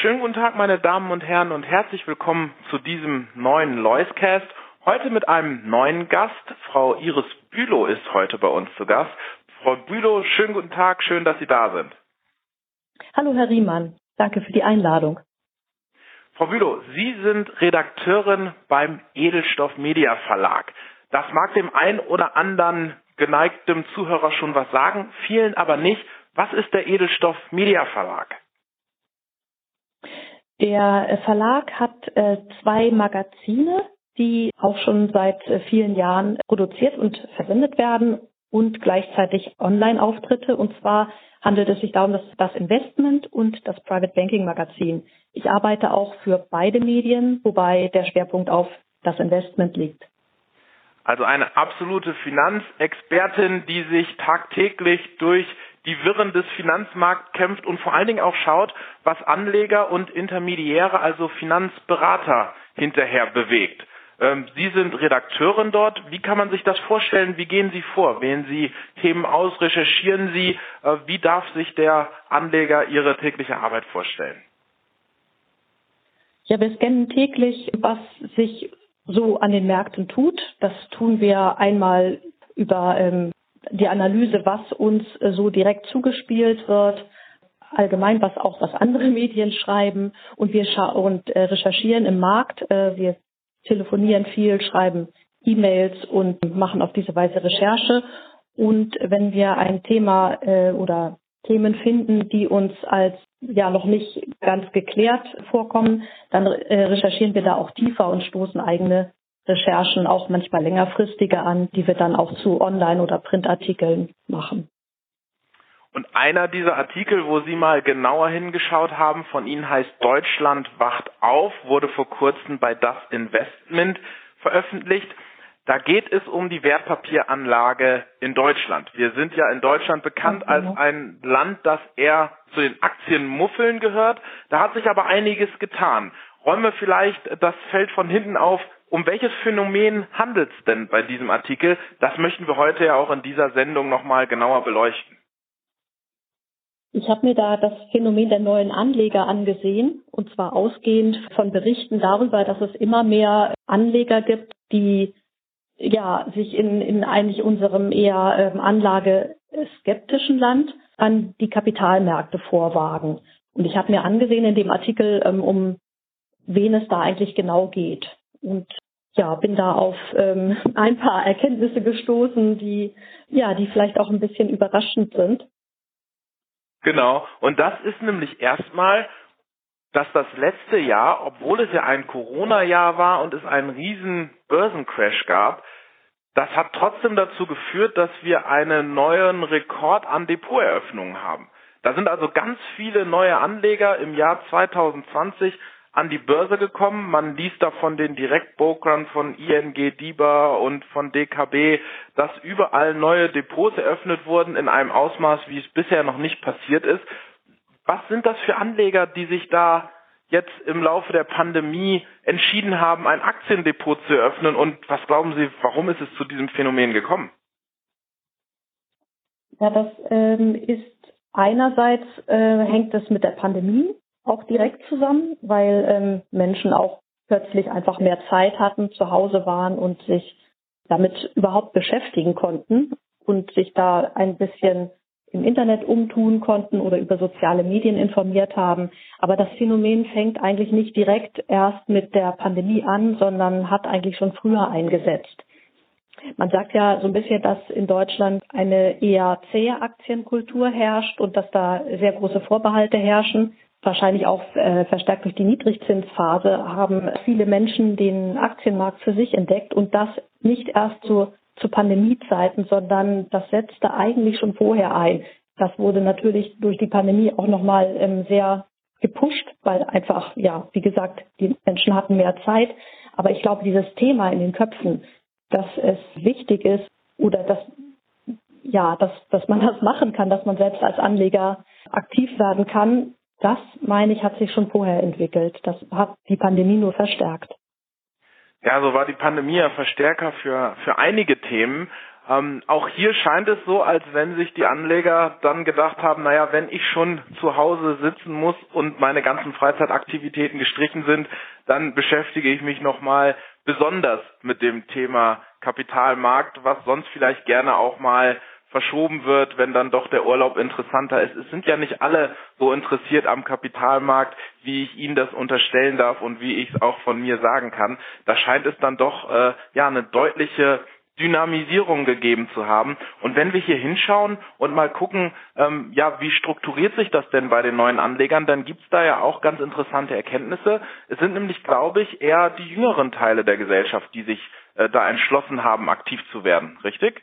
Schönen guten Tag, meine Damen und Herren, und herzlich willkommen zu diesem neuen Loiscast. Heute mit einem neuen Gast. Frau Iris Bülow ist heute bei uns zu Gast. Frau Bülow, schönen guten Tag, schön, dass Sie da sind. Hallo, Herr Riemann. Danke für die Einladung. Frau Bülow, Sie sind Redakteurin beim Edelstoff Media Verlag. Das mag dem einen oder anderen geneigten Zuhörer schon was sagen, vielen aber nicht. Was ist der Edelstoff Media Verlag? Der Verlag hat äh, zwei Magazine, die auch schon seit äh, vielen Jahren produziert und versendet werden und gleichzeitig Online-Auftritte. Und zwar handelt es sich darum, dass das Investment und das Private Banking Magazin. Ich arbeite auch für beide Medien, wobei der Schwerpunkt auf das Investment liegt. Also eine absolute Finanzexpertin, die sich tagtäglich durch die Wirren des Finanzmarkts kämpft und vor allen Dingen auch schaut, was Anleger und Intermediäre, also Finanzberater, hinterher bewegt. Ähm, Sie sind Redakteurin dort. Wie kann man sich das vorstellen? Wie gehen Sie vor? Wählen Sie Themen aus? Recherchieren Sie? Äh, wie darf sich der Anleger Ihre tägliche Arbeit vorstellen? Ja, wir scannen täglich, was sich so an den Märkten tut. Das tun wir einmal über ähm, die Analyse, was uns äh, so direkt zugespielt wird, allgemein, was auch was andere Medien schreiben und wir und äh, recherchieren im Markt. Äh, wir telefonieren viel, schreiben E-Mails und machen auf diese Weise Recherche. Und wenn wir ein Thema oder Themen finden, die uns als ja noch nicht ganz geklärt vorkommen, dann recherchieren wir da auch tiefer und stoßen eigene Recherchen auch manchmal längerfristige an, die wir dann auch zu Online- oder Printartikeln machen. Und einer dieser Artikel, wo Sie mal genauer hingeschaut haben, von Ihnen heißt Deutschland wacht auf, wurde vor kurzem bei Das Investment veröffentlicht. Da geht es um die Wertpapieranlage in Deutschland. Wir sind ja in Deutschland bekannt als ein Land, das eher zu den Aktienmuffeln gehört. Da hat sich aber einiges getan. Räumen wir vielleicht das Feld von hinten auf. Um welches Phänomen handelt es denn bei diesem Artikel? Das möchten wir heute ja auch in dieser Sendung nochmal genauer beleuchten. Ich habe mir da das Phänomen der neuen Anleger angesehen, und zwar ausgehend von Berichten darüber, dass es immer mehr Anleger gibt, die ja sich in, in eigentlich unserem eher ähm, anlageskeptischen Land an die Kapitalmärkte vorwagen. Und ich habe mir angesehen in dem Artikel, ähm, um wen es da eigentlich genau geht. Und ja, bin da auf ähm, ein paar Erkenntnisse gestoßen, die ja, die vielleicht auch ein bisschen überraschend sind. Genau. Und das ist nämlich erstmal, dass das letzte Jahr, obwohl es ja ein Corona-Jahr war und es einen riesen Börsencrash gab, das hat trotzdem dazu geführt, dass wir einen neuen Rekord an Depoteröffnungen haben. Da sind also ganz viele neue Anleger im Jahr 2020 an die Börse gekommen. Man liest da von den Direktbrokern von ING, DIBA und von DKB, dass überall neue Depots eröffnet wurden in einem Ausmaß, wie es bisher noch nicht passiert ist. Was sind das für Anleger, die sich da jetzt im Laufe der Pandemie entschieden haben, ein Aktiendepot zu eröffnen? Und was glauben Sie, warum ist es zu diesem Phänomen gekommen? Ja, das ähm, ist einerseits äh, hängt es mit der Pandemie auch direkt zusammen, weil ähm, Menschen auch plötzlich einfach mehr Zeit hatten, zu Hause waren und sich damit überhaupt beschäftigen konnten und sich da ein bisschen im Internet umtun konnten oder über soziale Medien informiert haben. Aber das Phänomen fängt eigentlich nicht direkt erst mit der Pandemie an, sondern hat eigentlich schon früher eingesetzt. Man sagt ja so ein bisschen, dass in Deutschland eine eher zähe Aktienkultur herrscht und dass da sehr große Vorbehalte herrschen wahrscheinlich auch äh, verstärkt durch die Niedrigzinsphase, haben viele Menschen den Aktienmarkt für sich entdeckt und das nicht erst zu, zu Pandemiezeiten, sondern das setzte eigentlich schon vorher ein. Das wurde natürlich durch die Pandemie auch nochmal ähm, sehr gepusht, weil einfach, ja, wie gesagt, die Menschen hatten mehr Zeit. Aber ich glaube, dieses Thema in den Köpfen, dass es wichtig ist oder dass, ja, dass, dass man das machen kann, dass man selbst als Anleger aktiv werden kann, das, meine ich, hat sich schon vorher entwickelt. Das hat die Pandemie nur verstärkt. Ja, so war die Pandemie ja Verstärker für, für einige Themen. Ähm, auch hier scheint es so, als wenn sich die Anleger dann gedacht haben, naja, wenn ich schon zu Hause sitzen muss und meine ganzen Freizeitaktivitäten gestrichen sind, dann beschäftige ich mich nochmal besonders mit dem Thema Kapitalmarkt, was sonst vielleicht gerne auch mal verschoben wird, wenn dann doch der Urlaub interessanter ist. Es sind ja nicht alle so interessiert am Kapitalmarkt, wie ich Ihnen das unterstellen darf und wie ich es auch von mir sagen kann. Da scheint es dann doch äh, ja eine deutliche Dynamisierung gegeben zu haben. Und wenn wir hier hinschauen und mal gucken, ähm, ja, wie strukturiert sich das denn bei den neuen Anlegern, dann gibt's da ja auch ganz interessante Erkenntnisse. Es sind nämlich, glaube ich, eher die jüngeren Teile der Gesellschaft, die sich äh, da entschlossen haben, aktiv zu werden, richtig?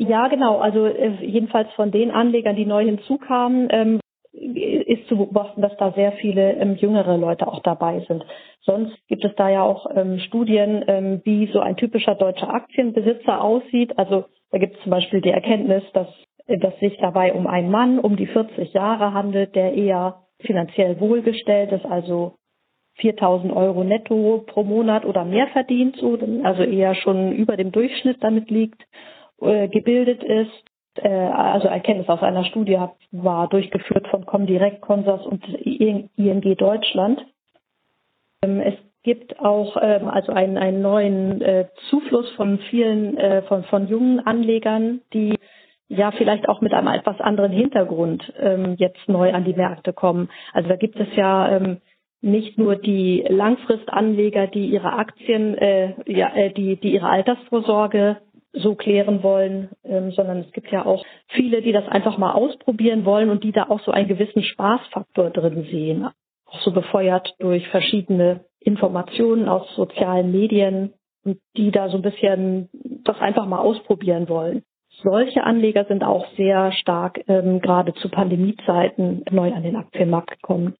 Ja, genau. Also äh, jedenfalls von den Anlegern, die neu hinzukamen, ähm, ist zu beobachten, dass da sehr viele ähm, jüngere Leute auch dabei sind. Sonst gibt es da ja auch ähm, Studien, ähm, wie so ein typischer deutscher Aktienbesitzer aussieht. Also da gibt es zum Beispiel die Erkenntnis, dass, äh, dass sich dabei um einen Mann um die 40 Jahre handelt, der eher finanziell wohlgestellt ist, also 4000 Euro netto pro Monat oder mehr verdient, so, also eher schon über dem Durchschnitt damit liegt, äh, gebildet ist, äh, also Erkenntnis aus einer Studie war durchgeführt von Comdirect, Consors und ING Deutschland. Ähm, es gibt auch ähm, also einen, einen neuen äh, Zufluss von vielen äh, von, von jungen Anlegern, die ja vielleicht auch mit einem etwas anderen Hintergrund ähm, jetzt neu an die Märkte kommen. Also da gibt es ja ähm, nicht nur die Langfristanleger, die ihre Aktien, äh, ja, äh, die, die ihre Altersvorsorge so klären wollen, ähm, sondern es gibt ja auch viele, die das einfach mal ausprobieren wollen und die da auch so einen gewissen Spaßfaktor drin sehen, auch so befeuert durch verschiedene Informationen aus sozialen Medien und die da so ein bisschen das einfach mal ausprobieren wollen. Solche Anleger sind auch sehr stark ähm, gerade zu Pandemiezeiten neu an den Aktienmarkt gekommen.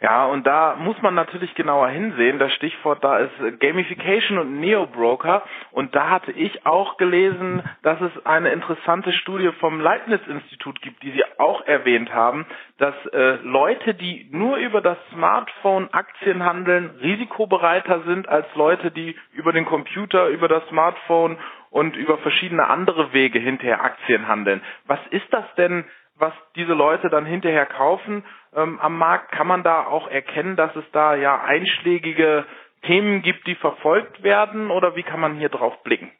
Ja, und da muss man natürlich genauer hinsehen. Das Stichwort da ist Gamification und Neo-Broker. Und da hatte ich auch gelesen, dass es eine interessante Studie vom Leibniz-Institut gibt, die Sie auch erwähnt haben, dass äh, Leute, die nur über das Smartphone Aktien handeln, risikobereiter sind als Leute, die über den Computer, über das Smartphone und über verschiedene andere Wege hinterher Aktien handeln. Was ist das denn was diese Leute dann hinterher kaufen ähm, am Markt, kann man da auch erkennen, dass es da ja einschlägige Themen gibt, die verfolgt werden oder wie kann man hier drauf blicken?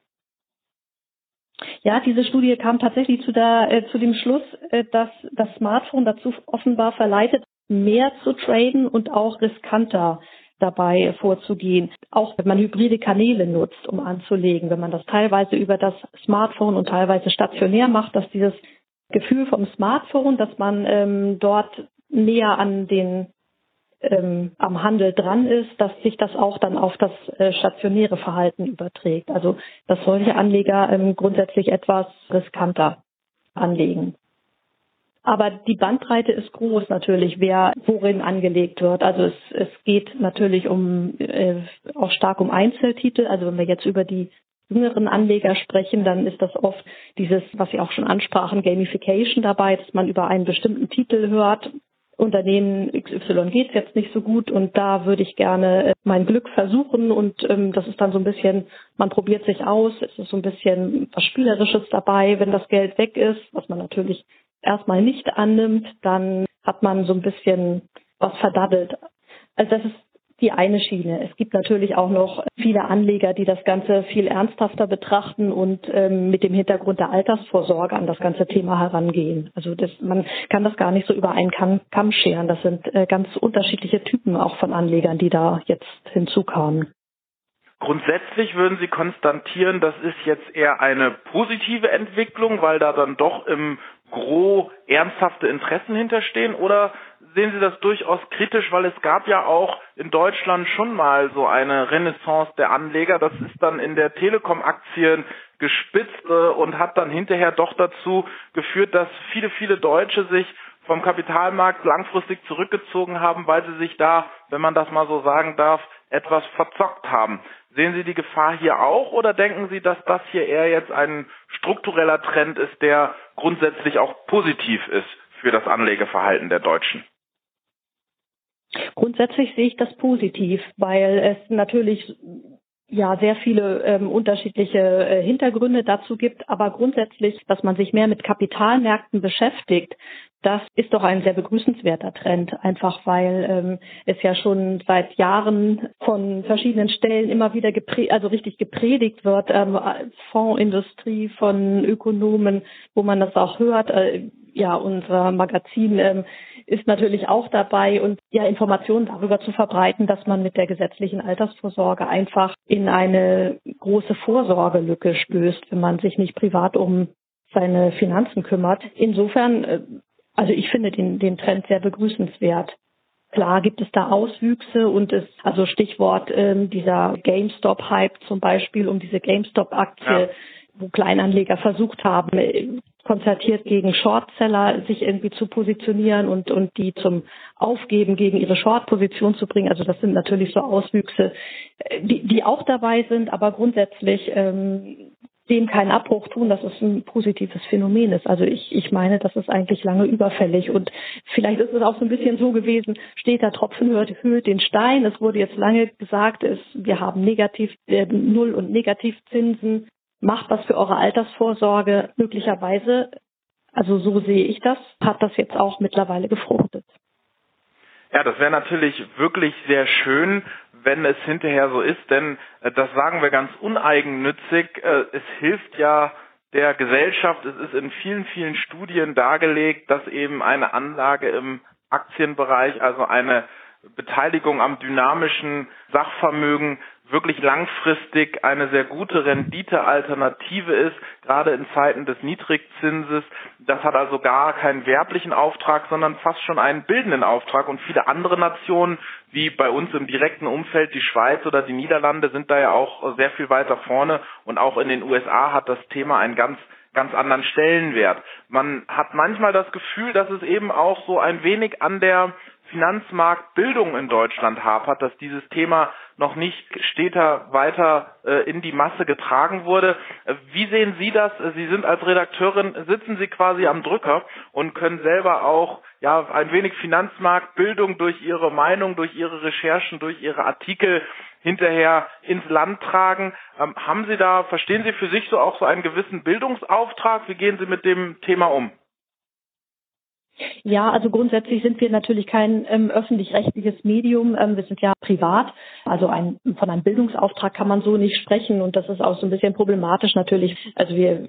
Ja, diese Studie kam tatsächlich zu, der, äh, zu dem Schluss, äh, dass das Smartphone dazu offenbar verleitet, mehr zu traden und auch riskanter dabei vorzugehen. Auch wenn man hybride Kanäle nutzt, um anzulegen, wenn man das teilweise über das Smartphone und teilweise stationär macht, dass dieses Gefühl vom Smartphone, dass man ähm, dort näher an den ähm, am Handel dran ist, dass sich das auch dann auf das äh, stationäre Verhalten überträgt. Also dass solche Anleger ähm, grundsätzlich etwas riskanter anlegen. Aber die Bandbreite ist groß natürlich, wer worin angelegt wird. Also es, es geht natürlich um äh, auch stark um Einzeltitel. Also wenn wir jetzt über die jüngeren Anleger sprechen, dann ist das oft dieses, was Sie auch schon ansprachen, Gamification dabei, dass man über einen bestimmten Titel hört. Unternehmen XY geht es jetzt nicht so gut und da würde ich gerne äh, mein Glück versuchen und ähm, das ist dann so ein bisschen, man probiert sich aus, es ist so ein bisschen was Spielerisches dabei, wenn das Geld weg ist, was man natürlich erstmal nicht annimmt, dann hat man so ein bisschen was verdaddelt. Also das ist die eine Schiene. Es gibt natürlich auch noch viele Anleger, die das Ganze viel ernsthafter betrachten und ähm, mit dem Hintergrund der Altersvorsorge an das ganze Thema herangehen. Also das, man kann das gar nicht so über einen Kamm, scheren. Das sind äh, ganz unterschiedliche Typen auch von Anlegern, die da jetzt hinzukamen. Grundsätzlich würden Sie konstatieren, das ist jetzt eher eine positive Entwicklung, weil da dann doch im Gro ernsthafte Interessen hinterstehen? Oder sehen Sie das durchaus kritisch, weil es gab ja auch in Deutschland schon mal so eine Renaissance der Anleger. Das ist dann in der Telekom-Aktien gespitzt äh, und hat dann hinterher doch dazu geführt, dass viele, viele Deutsche sich vom Kapitalmarkt langfristig zurückgezogen haben, weil sie sich da, wenn man das mal so sagen darf, etwas verzockt haben. Sehen Sie die Gefahr hier auch oder denken Sie, dass das hier eher jetzt ein struktureller Trend ist, der grundsätzlich auch positiv ist für das Anlegeverhalten der Deutschen? Grundsätzlich sehe ich das positiv, weil es natürlich ja sehr viele ähm, unterschiedliche äh, Hintergründe dazu gibt, aber grundsätzlich, dass man sich mehr mit Kapitalmärkten beschäftigt, das ist doch ein sehr begrüßenswerter Trend, einfach weil ähm, es ja schon seit Jahren von verschiedenen Stellen immer wieder gepre also richtig gepredigt wird, ähm, Fondsindustrie von Ökonomen, wo man das auch hört. Äh, ja, unser Magazin ähm, ist natürlich auch dabei und ja Informationen darüber zu verbreiten, dass man mit der gesetzlichen Altersvorsorge einfach in eine große Vorsorgelücke stößt, wenn man sich nicht privat um seine Finanzen kümmert. Insofern, äh, also ich finde den, den Trend sehr begrüßenswert. Klar gibt es da Auswüchse und es, also Stichwort ähm, dieser GameStop-Hype zum Beispiel um diese GameStop-Aktie, ja. Wo Kleinanleger versucht haben, äh, konzertiert gegen Shortseller sich irgendwie zu positionieren und, und die zum Aufgeben gegen ihre Short-Position zu bringen. Also das sind natürlich so Auswüchse, äh, die, die auch dabei sind, aber grundsätzlich ähm, dem keinen Abbruch tun, dass es ein positives Phänomen ist. Also ich, ich meine, das ist eigentlich lange überfällig. Und vielleicht ist es auch so ein bisschen so gewesen, steht da Tropfen hört, höhlt den Stein. Es wurde jetzt lange gesagt, es, wir haben Negativ, äh, Null- und Negativzinsen macht was für eure Altersvorsorge möglicherweise, also so sehe ich das, hat das jetzt auch mittlerweile gefruchtet. Ja, das wäre natürlich wirklich sehr schön, wenn es hinterher so ist, denn äh, das sagen wir ganz uneigennützig. Äh, es hilft ja der Gesellschaft. Es ist in vielen, vielen Studien dargelegt, dass eben eine Anlage im Aktienbereich, also eine Beteiligung am dynamischen Sachvermögen wirklich langfristig eine sehr gute Renditealternative ist, gerade in Zeiten des Niedrigzinses. Das hat also gar keinen werblichen Auftrag, sondern fast schon einen bildenden Auftrag. Und viele andere Nationen, wie bei uns im direkten Umfeld die Schweiz oder die Niederlande, sind da ja auch sehr viel weiter vorne. Und auch in den USA hat das Thema einen ganz ganz anderen Stellenwert. Man hat manchmal das Gefühl, dass es eben auch so ein wenig an der Finanzmarktbildung in Deutschland hapert, dass dieses Thema noch nicht steter weiter äh, in die Masse getragen wurde. Äh, wie sehen Sie das? Äh, Sie sind als Redakteurin, sitzen Sie quasi am Drücker und können selber auch ja ein wenig Finanzmarktbildung durch Ihre Meinung, durch Ihre Recherchen, durch Ihre Artikel hinterher ins Land tragen. Ähm, haben Sie da, verstehen Sie für sich so auch so einen gewissen Bildungsauftrag? Wie gehen Sie mit dem Thema um? Ja, also grundsätzlich sind wir natürlich kein ähm, öffentlich-rechtliches Medium. Ähm, wir sind ja privat. Also ein, von einem Bildungsauftrag kann man so nicht sprechen und das ist auch so ein bisschen problematisch natürlich. Also wir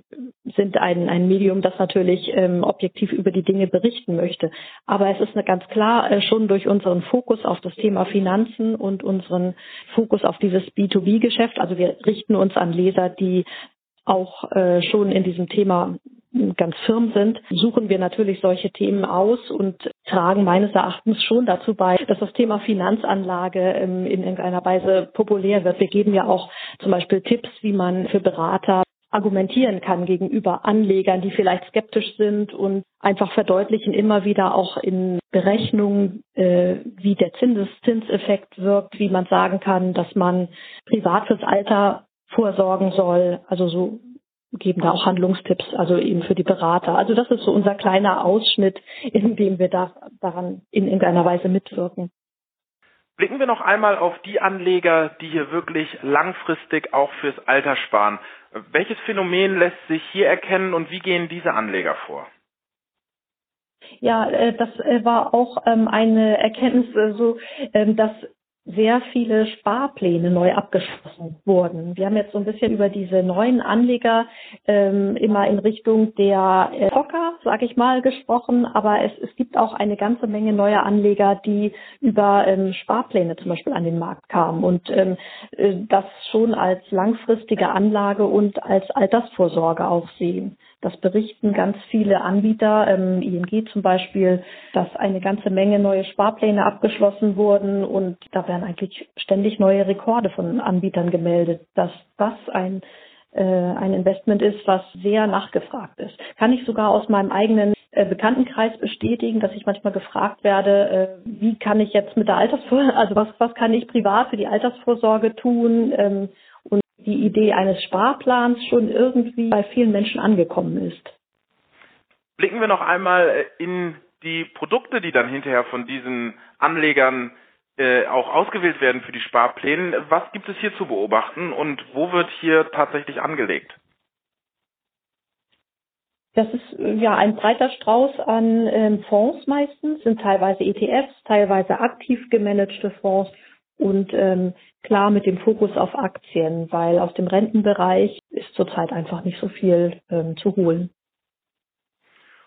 sind ein, ein Medium, das natürlich ähm, objektiv über die Dinge berichten möchte. Aber es ist ganz klar äh, schon durch unseren Fokus auf das Thema Finanzen und unseren Fokus auf dieses B2B-Geschäft. Also wir richten uns an Leser, die auch äh, schon in diesem Thema ganz firm sind, suchen wir natürlich solche Themen aus und tragen meines Erachtens schon dazu bei, dass das Thema Finanzanlage ähm, in irgendeiner Weise populär wird. Wir geben ja auch zum Beispiel Tipps, wie man für Berater argumentieren kann gegenüber Anlegern, die vielleicht skeptisch sind und einfach verdeutlichen immer wieder auch in Berechnungen, äh, wie der Zinseszinseffekt wirkt, wie man sagen kann, dass man privat fürs Alter vorsorgen soll. Also so geben da auch Handlungstipps, also eben für die Berater. Also das ist so unser kleiner Ausschnitt, in dem wir da, daran in irgendeiner Weise mitwirken. Blicken wir noch einmal auf die Anleger, die hier wirklich langfristig auch fürs Alter sparen. Welches Phänomen lässt sich hier erkennen und wie gehen diese Anleger vor? Ja, äh, das äh, war auch ähm, eine Erkenntnis, äh, so ähm, dass sehr viele Sparpläne neu abgeschlossen wurden. Wir haben jetzt so ein bisschen über diese neuen Anleger ähm, immer in Richtung der äh, Zocker, sage ich mal, gesprochen, aber es, es gibt auch eine ganze Menge neuer Anleger, die über ähm, Sparpläne zum Beispiel an den Markt kamen und ähm, äh, das schon als langfristige Anlage und als Altersvorsorge auch sehen. Das berichten ganz viele Anbieter, ähm, ING zum Beispiel, dass eine ganze Menge neue Sparpläne abgeschlossen wurden und da werden eigentlich ständig neue Rekorde von Anbietern gemeldet, dass das ein äh, ein Investment ist, was sehr nachgefragt ist. Kann ich sogar aus meinem eigenen äh, Bekanntenkreis bestätigen, dass ich manchmal gefragt werde, äh, wie kann ich jetzt mit der Altersvorsorge, also was, was kann ich privat für die Altersvorsorge tun ähm, die Idee eines Sparplans schon irgendwie bei vielen Menschen angekommen ist. Blicken wir noch einmal in die Produkte, die dann hinterher von diesen Anlegern äh, auch ausgewählt werden für die Sparpläne. Was gibt es hier zu beobachten und wo wird hier tatsächlich angelegt? Das ist äh, ja ein breiter Strauß an ähm, Fonds meistens, sind teilweise ETFs, teilweise aktiv gemanagte Fonds und ähm, klar mit dem Fokus auf Aktien, weil aus dem Rentenbereich ist zurzeit einfach nicht so viel ähm, zu holen.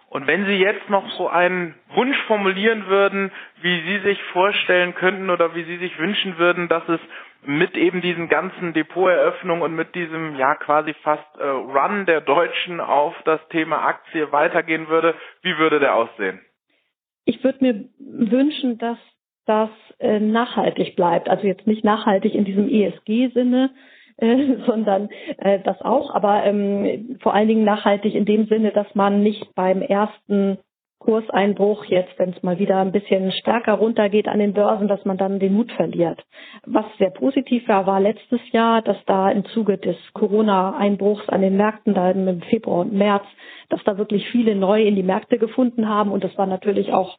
Und wenn Sie jetzt noch so einen Wunsch formulieren würden, wie Sie sich vorstellen könnten oder wie Sie sich wünschen würden, dass es mit eben diesen ganzen Depoteröffnungen und mit diesem ja quasi fast äh, Run der Deutschen auf das Thema Aktie weitergehen würde, wie würde der aussehen? Ich würde mir wünschen, dass das äh, nachhaltig bleibt. Also jetzt nicht nachhaltig in diesem ESG-Sinne, äh, sondern äh, das auch, aber ähm, vor allen Dingen nachhaltig in dem Sinne, dass man nicht beim ersten Kurseinbruch jetzt, wenn es mal wieder ein bisschen stärker runtergeht an den Börsen, dass man dann den Mut verliert. Was sehr positiv war, war letztes Jahr, dass da im Zuge des Corona-Einbruchs an den Märkten, da im Februar und März, dass da wirklich viele neu in die Märkte gefunden haben und das war natürlich auch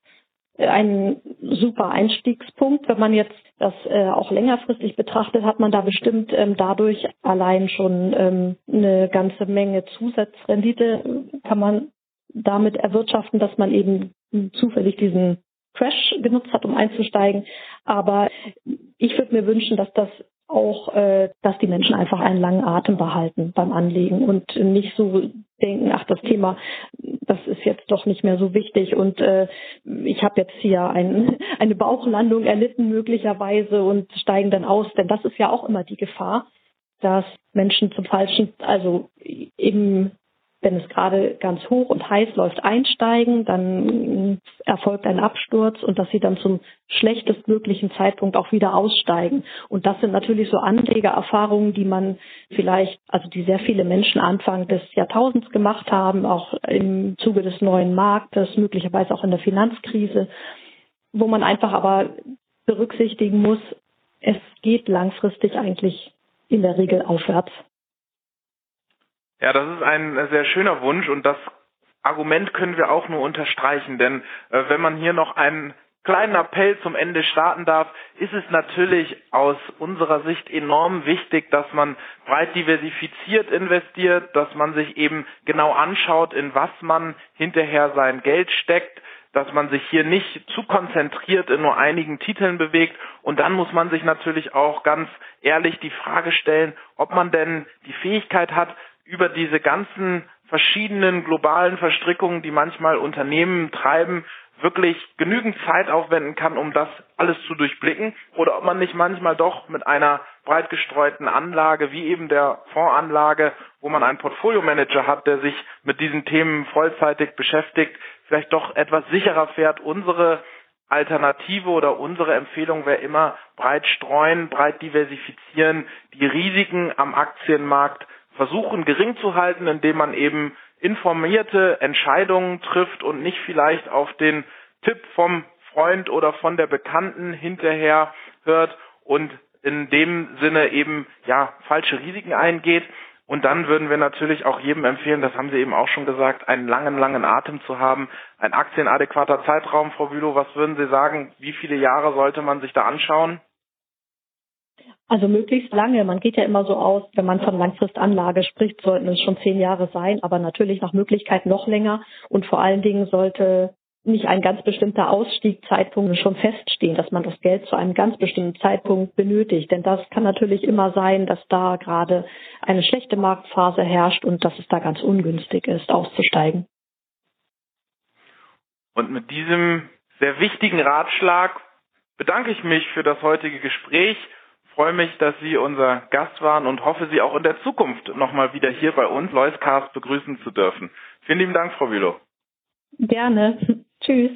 ein super Einstiegspunkt. Wenn man jetzt das äh, auch längerfristig betrachtet, hat man da bestimmt ähm, dadurch allein schon ähm, eine ganze Menge Zusatzrendite, kann man damit erwirtschaften, dass man eben zufällig diesen Crash genutzt hat, um einzusteigen. Aber ich würde mir wünschen, dass das auch, äh, dass die Menschen einfach einen langen Atem behalten beim Anlegen und nicht so denken, ach, das Thema, das ist jetzt doch nicht mehr so wichtig und äh, ich habe jetzt hier ein, eine Bauchlandung erlitten möglicherweise und steigen dann aus, denn das ist ja auch immer die Gefahr, dass Menschen zum falschen, also eben wenn es gerade ganz hoch und heiß läuft, einsteigen, dann erfolgt ein Absturz und dass sie dann zum schlechtestmöglichen Zeitpunkt auch wieder aussteigen. Und das sind natürlich so Anlegererfahrungen, die man vielleicht, also die sehr viele Menschen Anfang des Jahrtausends gemacht haben, auch im Zuge des neuen Marktes, möglicherweise auch in der Finanzkrise, wo man einfach aber berücksichtigen muss, es geht langfristig eigentlich in der Regel aufwärts. Ja, das ist ein sehr schöner Wunsch und das Argument können wir auch nur unterstreichen, denn äh, wenn man hier noch einen kleinen Appell zum Ende starten darf, ist es natürlich aus unserer Sicht enorm wichtig, dass man breit diversifiziert investiert, dass man sich eben genau anschaut, in was man hinterher sein Geld steckt, dass man sich hier nicht zu konzentriert in nur einigen Titeln bewegt. Und dann muss man sich natürlich auch ganz ehrlich die Frage stellen, ob man denn die Fähigkeit hat, über diese ganzen verschiedenen globalen Verstrickungen, die manchmal Unternehmen treiben, wirklich genügend Zeit aufwenden kann, um das alles zu durchblicken, oder ob man nicht manchmal doch mit einer breit gestreuten Anlage, wie eben der Fondsanlage, wo man einen Portfolio-Manager hat, der sich mit diesen Themen vollzeitig beschäftigt, vielleicht doch etwas sicherer fährt. Unsere Alternative oder unsere Empfehlung wäre immer breit streuen, breit diversifizieren, die Risiken am Aktienmarkt versuchen gering zu halten, indem man eben informierte Entscheidungen trifft und nicht vielleicht auf den Tipp vom Freund oder von der Bekannten hinterher hört und in dem Sinne eben ja falsche Risiken eingeht. Und dann würden wir natürlich auch jedem empfehlen, das haben Sie eben auch schon gesagt, einen langen, langen Atem zu haben. Ein aktienadäquater Zeitraum, Frau Bülow, was würden Sie sagen? Wie viele Jahre sollte man sich da anschauen? Also möglichst lange. Man geht ja immer so aus, wenn man von Langfristanlage spricht, sollten es schon zehn Jahre sein, aber natürlich nach Möglichkeit noch länger. Und vor allen Dingen sollte nicht ein ganz bestimmter Ausstiegszeitpunkt schon feststehen, dass man das Geld zu einem ganz bestimmten Zeitpunkt benötigt. Denn das kann natürlich immer sein, dass da gerade eine schlechte Marktphase herrscht und dass es da ganz ungünstig ist, auszusteigen. Und mit diesem sehr wichtigen Ratschlag bedanke ich mich für das heutige Gespräch freue mich, dass Sie unser Gast waren und hoffe, Sie auch in der Zukunft nochmal wieder hier bei uns, Loiscast, begrüßen zu dürfen. Vielen lieben Dank, Frau Bülow. Gerne. Tschüss.